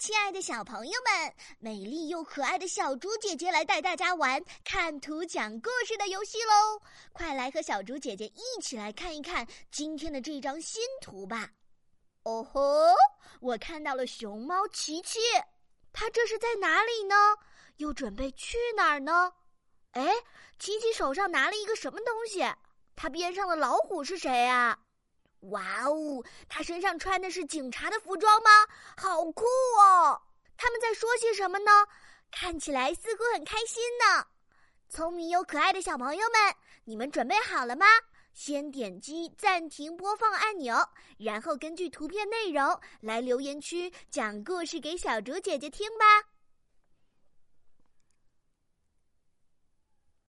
亲爱的小朋友们，美丽又可爱的小猪姐姐来带大家玩看图讲故事的游戏喽！快来和小猪姐姐一起来看一看今天的这张新图吧。哦吼，我看到了熊猫琪琪，它这是在哪里呢？又准备去哪儿呢？哎，琪琪手上拿了一个什么东西？它边上的老虎是谁啊？哇哦，他身上穿的是警察的服装吗？好酷哦！他们在说些什么呢？看起来似乎很开心呢。聪明又可爱的小朋友们，你们准备好了吗？先点击暂停播放按钮，然后根据图片内容来留言区讲故事给小竹姐姐听吧。